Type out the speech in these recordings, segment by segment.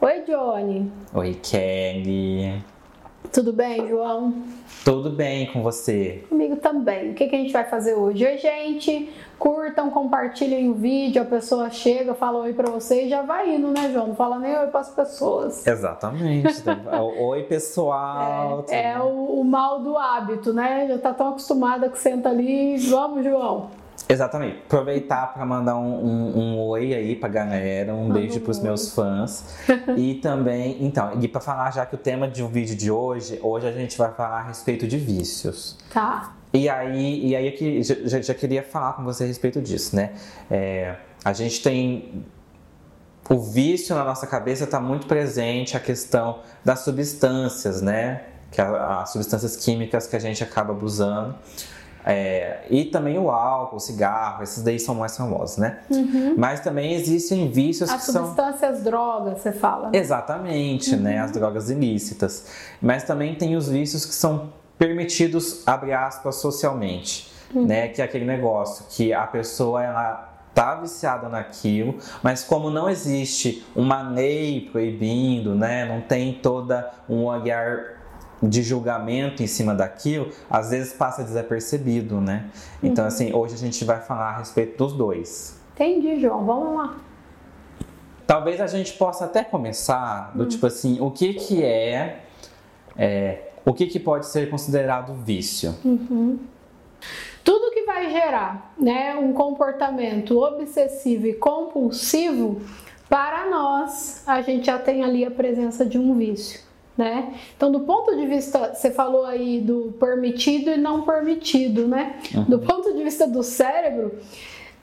Oi, Johnny. Oi, Kelly. Tudo bem, João? Tudo bem com você? Comigo também. O que, que a gente vai fazer hoje? Oi, gente. Curtam, compartilhem o vídeo. A pessoa chega, fala oi pra você e já vai indo, né, João? Não fala nem oi pras pessoas. Exatamente. oi, pessoal. É, é o, o, mal do hábito, né? Já tá tão acostumada que senta ali. Vamos, João. Exatamente. Aproveitar para mandar um, um, um, oi aí pra galera, um Manda beijo pros meus fãs. e também, então, e para falar já que o tema de um vídeo de hoje, hoje a gente vai falar a respeito de vícios. Tá. E aí, e aí eu já, já queria falar com você a respeito disso, né? É, a gente tem o vício na nossa cabeça está muito presente a questão das substâncias, né? Que as substâncias químicas que a gente acaba abusando. É, e também o álcool, o cigarro, esses daí são mais famosos, né? Uhum. Mas também existem vícios as que são... As substâncias drogas, você fala. Né? Exatamente, uhum. né? As drogas ilícitas. Mas também tem os vícios que são permitidos, abre aspas, socialmente, uhum. né? Que é aquele negócio que a pessoa, ela tá viciada naquilo, mas como não existe uma lei proibindo, né? Não tem toda um olhar de julgamento em cima daquilo, às vezes passa desapercebido, né? Então, uhum. assim, hoje a gente vai falar a respeito dos dois. Entendi, João. Vamos lá. Talvez a gente possa até começar do uhum. tipo assim, o que que é, é, o que que pode ser considerado vício? Uhum. Tudo que vai gerar, né, um comportamento obsessivo e compulsivo, para nós, a gente já tem ali a presença de um vício né? Então, do ponto de vista, você falou aí do permitido e não permitido, né? Uhum. Do ponto de vista do cérebro,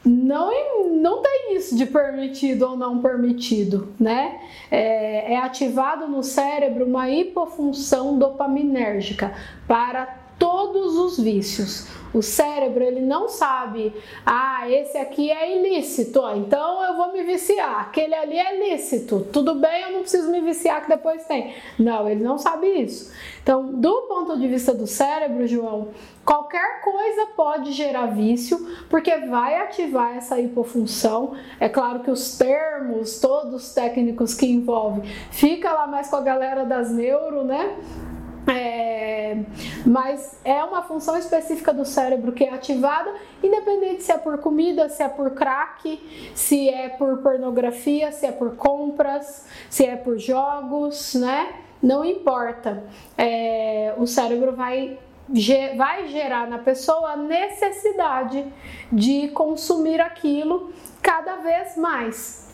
não, não tem isso de permitido ou não permitido, né? É, é ativado no cérebro uma hipofunção dopaminérgica para todos os vícios. O cérebro ele não sabe, ah, esse aqui é ilícito, então eu vou me viciar. Aquele ali é lícito, tudo bem, eu não preciso me viciar que depois tem. Não, ele não sabe isso. Então, do ponto de vista do cérebro, João, qualquer coisa pode gerar vício, porque vai ativar essa hipofunção. É claro que os termos, todos os técnicos que envolvem, fica lá mais com a galera das neuro, né? É, mas é uma função específica do cérebro que é ativada, independente se é por comida, se é por crack, se é por pornografia, se é por compras, se é por jogos, né? Não importa. É, o cérebro vai, vai gerar na pessoa a necessidade de consumir aquilo cada vez mais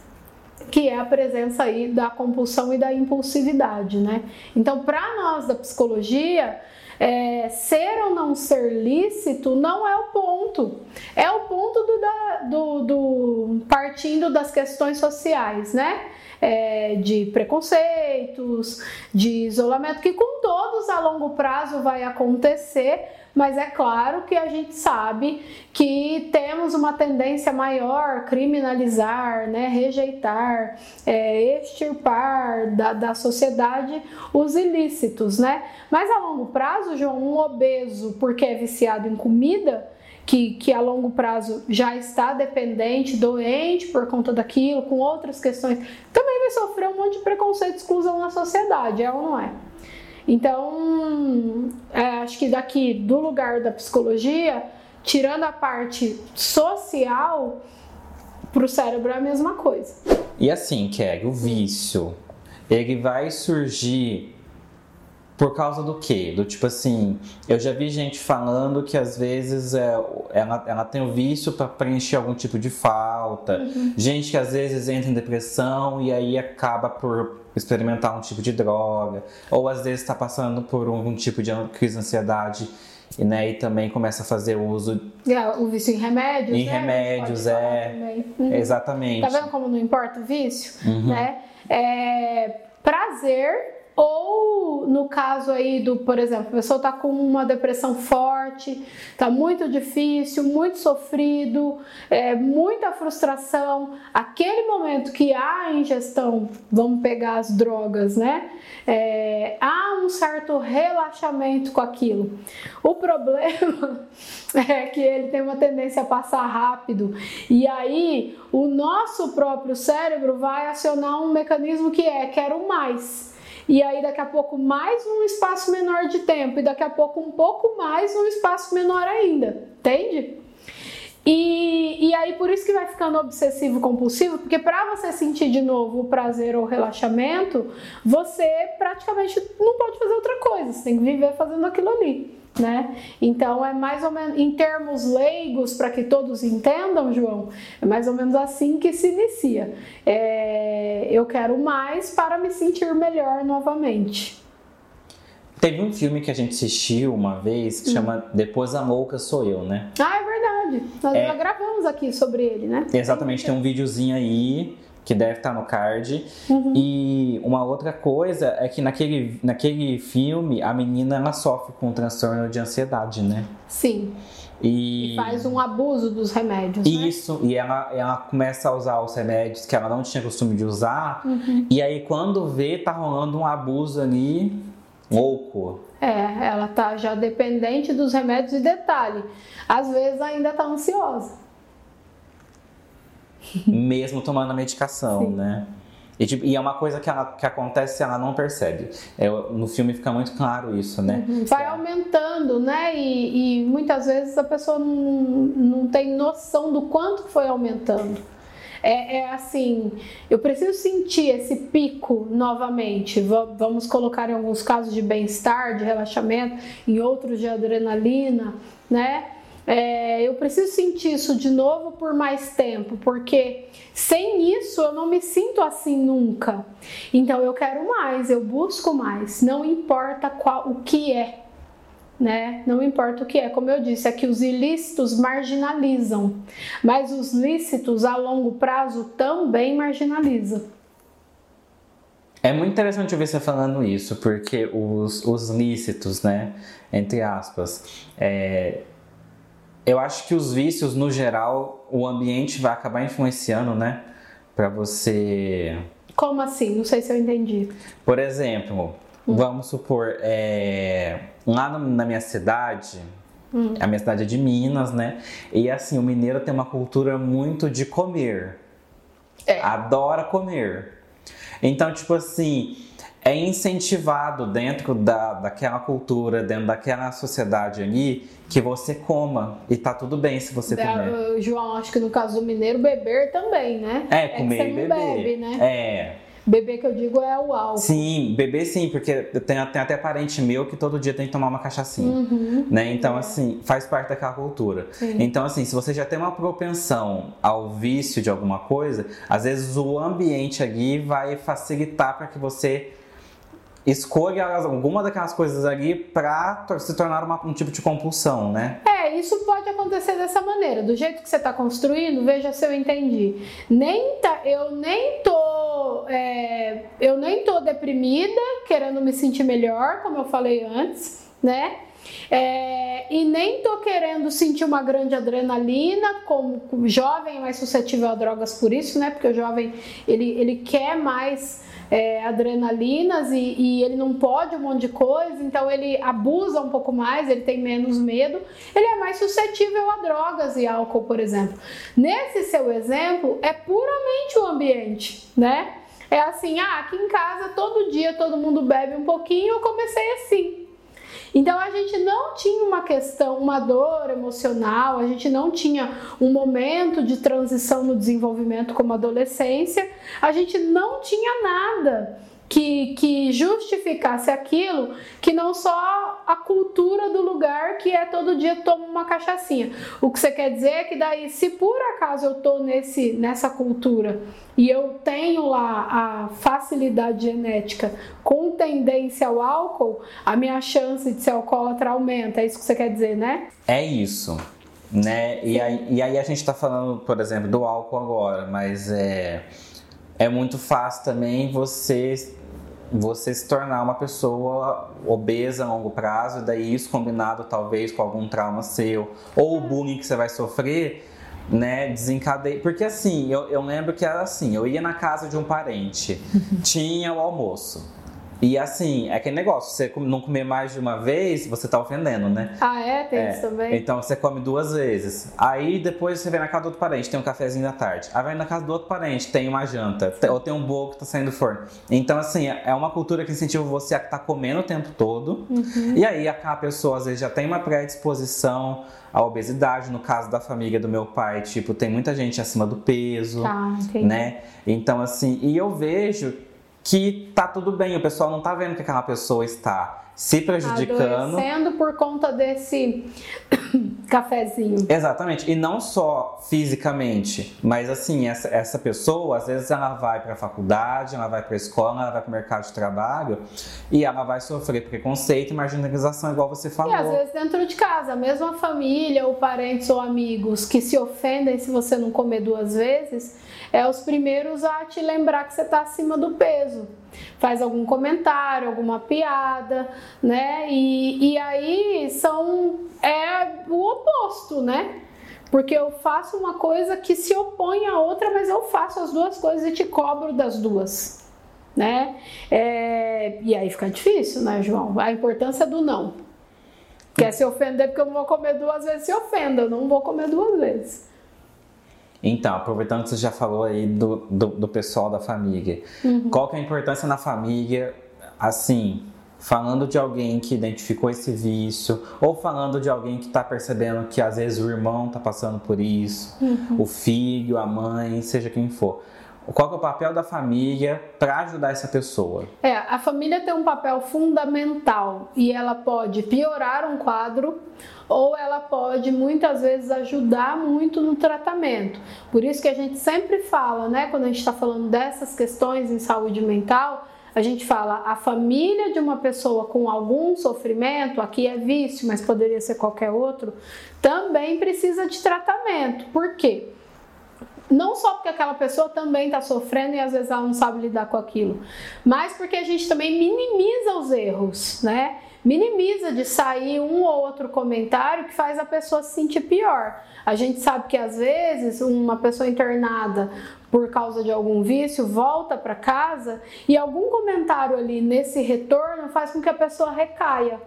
que é a presença aí da compulsão e da impulsividade, né? Então, para nós da psicologia, é, ser ou não ser lícito não é o ponto, é o ponto do, da, do, do partindo das questões sociais, né? É, de preconceitos, de isolamento, que com todos a longo prazo vai acontecer, mas é claro que a gente sabe que temos uma tendência maior criminalizar, né, rejeitar, é, extirpar da, da sociedade os ilícitos, né? Mas a longo prazo, João, um obeso porque é viciado em comida, que, que, a longo prazo já está dependente, doente por conta daquilo, com outras questões, também vai sofrer um monte de preconceito e exclusão na sociedade, é ou não é? Então, é, acho que daqui do lugar da psicologia, tirando a parte social, para o cérebro é a mesma coisa. E assim, Kelly, o vício, ele vai surgir por causa do quê? Do tipo assim, eu já vi gente falando que às vezes é, ela, ela tem o vício para preencher algum tipo de falta, uhum. gente que às vezes entra em depressão e aí acaba por experimentar um tipo de droga, ou às vezes está passando por um, tipo de crise de ansiedade e, né, e também começa a fazer uso. É, o vício em remédios. Em né? remédios, é. Uhum. Exatamente. Tá vendo como não importa o vício? Uhum. Né? É, prazer ou no caso aí do, por exemplo, a pessoa está com uma depressão forte, está muito difícil, muito sofrido, é, muita frustração. Aquele momento que há ingestão, vamos pegar as drogas, né? é, há um certo relaxamento com aquilo. O problema é que ele tem uma tendência a passar rápido e aí o nosso próprio cérebro vai acionar um mecanismo que é quero mais. E aí daqui a pouco mais um espaço menor de tempo e daqui a pouco um pouco mais um espaço menor ainda, entende? E, e aí por isso que vai ficando obsessivo compulsivo, porque para você sentir de novo o prazer ou o relaxamento, você praticamente não pode fazer outra coisa, você tem que viver fazendo aquilo ali. Né? Então é mais ou menos em termos leigos para que todos entendam, João, é mais ou menos assim que se inicia. É, eu quero mais para me sentir melhor novamente. Teve um filme que a gente assistiu uma vez que hum. chama Depois a Louca Sou Eu, né? Ah, é verdade. Nós é... já gravamos aqui sobre ele, né? Exatamente, tem um videozinho aí que deve estar no card. Uhum. E uma outra coisa é que naquele, naquele filme a menina ela sofre com um transtorno de ansiedade, né? Sim. E... e faz um abuso dos remédios. Né? Isso, né? e ela, ela começa a usar os remédios que ela não tinha costume de usar. Uhum. E aí, quando vê, tá rolando um abuso ali louco. É, ela tá já dependente dos remédios e detalhe, às vezes ainda tá ansiosa. Mesmo tomando a medicação, Sim. né? E, tipo, e, é uma coisa que, ela, que acontece se ela não percebe. É, no filme fica muito claro isso, né? Uhum. Vai aumentando, né? E, e, muitas vezes a pessoa não, não tem noção do quanto foi aumentando. É, é, assim, eu preciso sentir esse pico novamente. vamos colocar em alguns casos de bem-estar, de relaxamento, em outros de adrenalina, né? É, eu preciso sentir isso de novo por mais tempo, porque sem isso eu não me sinto assim nunca. Então eu quero mais, eu busco mais, não importa qual o que é né? Não importa o que é, como eu disse, é que os ilícitos marginalizam, mas os lícitos a longo prazo também marginalizam. É muito interessante ouvir você falando isso, porque os, os lícitos, né, entre aspas, é, eu acho que os vícios, no geral, o ambiente vai acabar influenciando, né, para você. Como assim? Não sei se eu entendi. Por exemplo, hum. vamos supor, é, lá na minha cidade, hum. a minha cidade é de Minas, né? E assim, o mineiro tem uma cultura muito de comer. É. Adora comer. Então, tipo assim, é incentivado dentro da, daquela cultura, dentro daquela sociedade ali, que você coma. E tá tudo bem se você da, comer. João, acho que no caso do mineiro, beber também, né? É, comer é e beber. Bebe, né? É. Beber que eu digo é o álcool. Sim, beber sim, porque tem, tem até parente meu que todo dia tem que tomar uma cachaçinha. Uhum, né? Então, é. assim, faz parte daquela cultura. Sim. Então, assim, se você já tem uma propensão ao vício de alguma coisa, às vezes o ambiente ali vai facilitar para que você escolha alguma daquelas coisas ali para se tornar uma, um tipo de compulsão, né? É, isso pode acontecer dessa maneira. Do jeito que você está construindo, veja se eu entendi. Nem tá, eu nem tô, é, eu nem tô deprimida, querendo me sentir melhor, como eu falei antes, né? É, e nem tô querendo sentir uma grande adrenalina, como o jovem é mais suscetível a drogas por isso, né? Porque o jovem ele, ele quer mais é, adrenalinas e, e, ele não pode um monte de coisa, então ele abusa um pouco mais, ele tem menos medo, ele é mais suscetível a drogas e álcool, por exemplo. Nesse seu exemplo, é puramente o ambiente, né? É assim, ah, aqui em casa todo dia todo mundo bebe um pouquinho, eu comecei assim. Então a gente não tinha uma questão, uma dor emocional, a gente não tinha um momento de transição no desenvolvimento como adolescência, a gente não tinha nada que, que justificasse aquilo que não só a cultura do lugar que é todo dia toma uma cachaçinha. O que você quer dizer é que daí, se por acaso eu tô nesse, nessa cultura e eu tenho lá a facilidade genética com tendência ao álcool, a minha chance de ser alcoólatra aumenta. É isso que você quer dizer, né? É isso. Né? E aí, e aí a gente está falando, por exemplo, do álcool agora, mas é, é muito fácil também você você se tornar uma pessoa obesa a longo prazo, daí isso combinado talvez com algum trauma seu, ou o bullying que você vai sofrer, né, desencadeia. Porque assim, eu, eu lembro que era assim, eu ia na casa de um parente, tinha o almoço. E assim, é aquele negócio, você não comer mais de uma vez, você tá ofendendo, né? Ah, é? Tem é. isso também? Então você come duas vezes. Aí depois você vem na casa do outro parente, tem um cafezinho da tarde. Aí vai na casa do outro parente, tem uma janta. Ou tem um bolo que tá saindo do forno. Então, assim, é uma cultura que incentiva você a estar tá comendo o tempo todo. Uhum. E aí a pessoa às vezes já tem uma predisposição à obesidade. No caso da família do meu pai, tipo, tem muita gente acima do peso, tá, né? Então, assim, e eu vejo que tá tudo bem, o pessoal não tá vendo que aquela pessoa está se prejudicando. Adoecendo por conta desse cafezinho. Exatamente. E não só fisicamente, mas assim, essa, essa pessoa, às vezes ela vai para a faculdade, ela vai para a escola, ela vai para o mercado de trabalho e ela vai sofrer preconceito e marginalização, igual você falou. E às vezes dentro de casa, mesmo a família, ou parentes ou amigos que se ofendem se você não comer duas vezes, é os primeiros a te lembrar que você está acima do peso. Faz algum comentário, alguma piada, né? E, e aí são é o oposto, né? Porque eu faço uma coisa que se opõe à outra, mas eu faço as duas coisas e te cobro das duas, né? É, e aí fica difícil, né, João? A importância do não. Quer se ofender porque eu não vou comer duas vezes, se ofenda, eu não vou comer duas vezes. Então, aproveitando que você já falou aí do, do, do pessoal da família, uhum. qual que é a importância na família, assim, falando de alguém que identificou esse vício, ou falando de alguém que está percebendo que às vezes o irmão está passando por isso, uhum. o filho, a mãe, seja quem for. Qual é o papel da família para ajudar essa pessoa? É, a família tem um papel fundamental e ela pode piorar um quadro ou ela pode muitas vezes ajudar muito no tratamento. Por isso que a gente sempre fala, né, quando a gente está falando dessas questões em saúde mental, a gente fala a família de uma pessoa com algum sofrimento, aqui é vício, mas poderia ser qualquer outro, também precisa de tratamento. Por quê? Não só porque aquela pessoa também está sofrendo e às vezes ela não sabe lidar com aquilo, mas porque a gente também minimiza os erros, né? Minimiza de sair um ou outro comentário que faz a pessoa se sentir pior. A gente sabe que às vezes uma pessoa internada por causa de algum vício volta para casa e algum comentário ali nesse retorno faz com que a pessoa recaia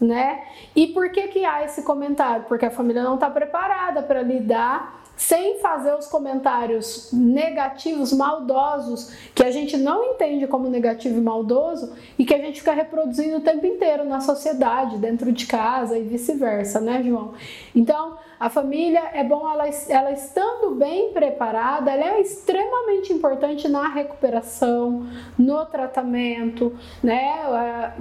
né? E por que que há esse comentário? Porque a família não está preparada para lidar sem fazer os comentários negativos, maldosos, que a gente não entende como negativo e maldoso e que a gente fica reproduzindo o tempo inteiro na sociedade, dentro de casa e vice-versa, né, João? Então, a família é bom ela, ela estando bem preparada, ela é extremamente importante na recuperação, no tratamento, né? A,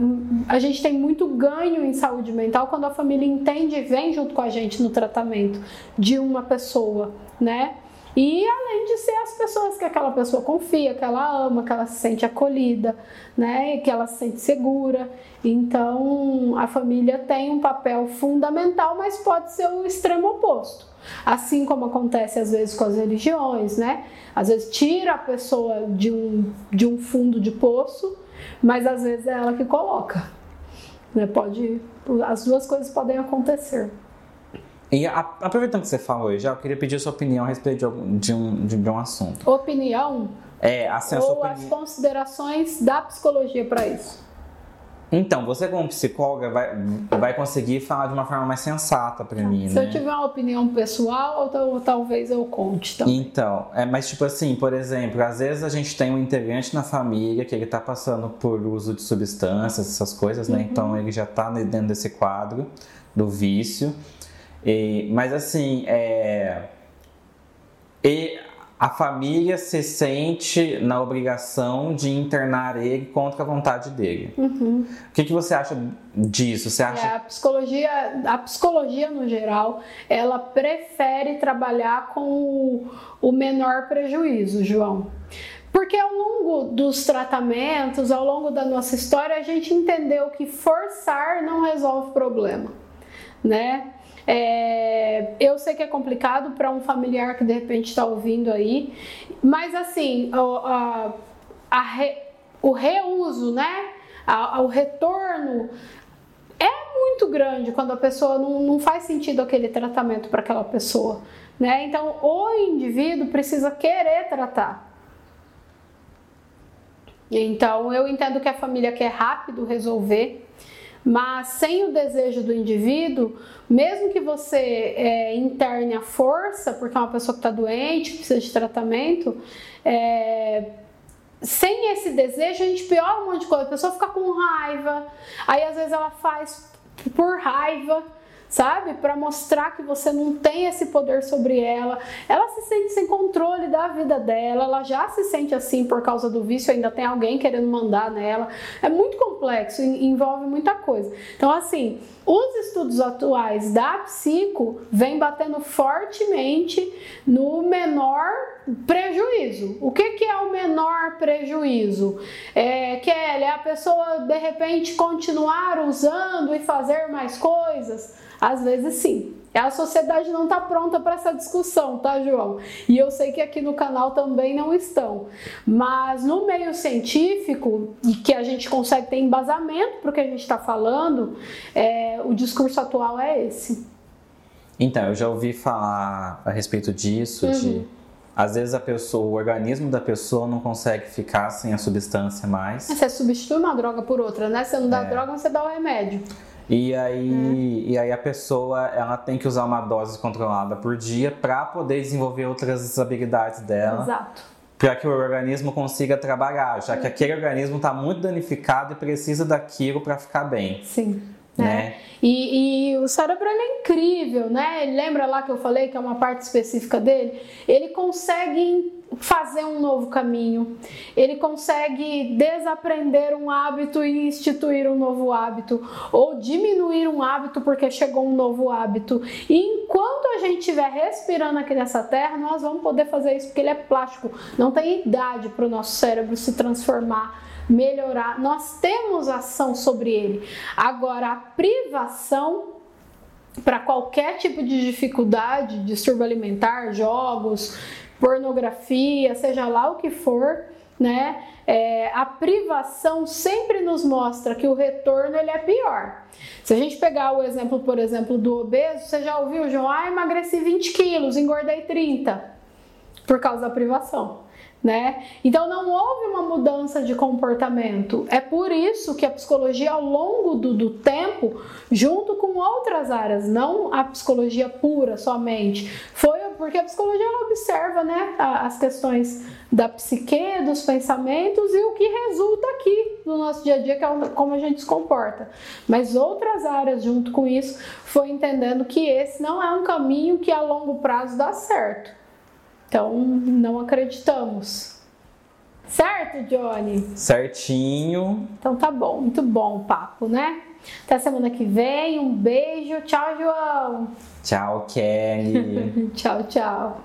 a gente tem muito ganho em saúde mental quando a família entende e vem junto com a gente no tratamento de uma pessoa, né? E além de ser as pessoas que aquela pessoa confia, que ela ama, que ela se sente acolhida, né, que ela se sente segura. Então, a família tem um papel fundamental, mas pode ser o extremo oposto. Assim como acontece às vezes com as religiões, né? Às vezes tira a pessoa de um, de um fundo de poço, mas às vezes é ela que coloca. Né? Pode, as duas coisas podem acontecer. E a, aproveitando que você falou já, eu queria pedir a sua opinião a respeito de, de, um, de, de um assunto. Opinião? É, assim, a Ou as considerações da psicologia para isso? Então, você como psicóloga vai, vai conseguir falar de uma forma mais sensata para mim, Se né? eu tiver uma opinião pessoal, ou, talvez eu conte também. Então, é, mas tipo assim, por exemplo, às vezes a gente tem um integrante na família que ele tá passando por uso de substâncias, essas coisas, né? Uhum. Então ele já tá dentro desse quadro do vício. E, mas assim, é, e a família se sente na obrigação de internar ele contra a vontade dele. Uhum. O que, que você acha disso? Você acha... É, a psicologia, a psicologia no geral, ela prefere trabalhar com o menor prejuízo, João. Porque ao longo dos tratamentos, ao longo da nossa história, a gente entendeu que forçar não resolve o problema, né? É, eu sei que é complicado para um familiar que de repente está ouvindo aí, mas assim, a, a re, o reuso, né? A, o retorno é muito grande quando a pessoa não, não faz sentido aquele tratamento para aquela pessoa. Né? Então, o indivíduo precisa querer tratar. Então eu entendo que a família quer rápido resolver, mas sem o desejo do indivíduo, mesmo que você é, interne a força, porque é uma pessoa que está doente, precisa de tratamento, é, sem esse desejo a gente piora um monte de coisa. A pessoa fica com raiva, aí às vezes ela faz por raiva sabe? Para mostrar que você não tem esse poder sobre ela. Ela se sente sem controle da vida dela, ela já se sente assim por causa do vício, ainda tem alguém querendo mandar nela. É muito complexo, envolve muita coisa. Então, assim, os estudos atuais da psico vêm batendo fortemente no menor prejuízo. O que, que é o menor prejuízo? É, Kelly, é a pessoa de repente continuar usando e fazer mais coisas? Às vezes sim. A sociedade não está pronta para essa discussão, tá, João? E eu sei que aqui no canal também não estão. Mas no meio científico, e que a gente consegue ter embasamento para o que a gente está falando, é, o discurso atual é esse. Então, eu já ouvi falar a respeito disso, uhum. de às vezes a pessoa, o organismo da pessoa não consegue ficar sem a substância mais. Você substitui uma droga por outra, né? Você não dá é. droga, você dá o remédio. E aí, hum. e aí a pessoa ela tem que usar uma dose controlada por dia para poder desenvolver outras habilidades dela. Exato. Para que o organismo consiga trabalhar, já que aquele organismo está muito danificado e precisa daquilo para ficar bem. Sim. Né? É. E, e, o cérebro é incrível, né? Lembra lá que eu falei que é uma parte específica dele? Ele consegue fazer um novo caminho, ele consegue desaprender um hábito e instituir um novo hábito, ou diminuir um hábito porque chegou um novo hábito. E enquanto a gente estiver respirando aqui nessa terra, nós vamos poder fazer isso porque ele é plástico, não tem idade para o nosso cérebro se transformar melhorar, nós temos ação sobre ele. Agora, a privação para qualquer tipo de dificuldade, distúrbio alimentar, jogos, pornografia, seja lá o que for, né? É, a privação sempre nos mostra que o retorno ele é pior. Se a gente pegar o exemplo, por exemplo, do obeso, você já ouviu, João? Ah, emagreci 20 quilos, engordei 30 por causa da privação né? Então não houve uma mudança de comportamento. É por isso que a psicologia ao longo do, do tempo, junto com outras áreas, não a psicologia pura somente, foi porque a psicologia ela observa, né, as questões da psique, dos pensamentos e o que resulta aqui no nosso dia a dia, que é como a gente se comporta. Mas outras áreas junto com isso foi entendendo que esse não é um caminho que a longo prazo dá certo então, não acreditamos. Certo, Johnny? Certinho. Então tá bom, muito bom o papo, né? Até semana que vem, um beijo. Tchau, João. Tchau, Kelly. tchau, tchau.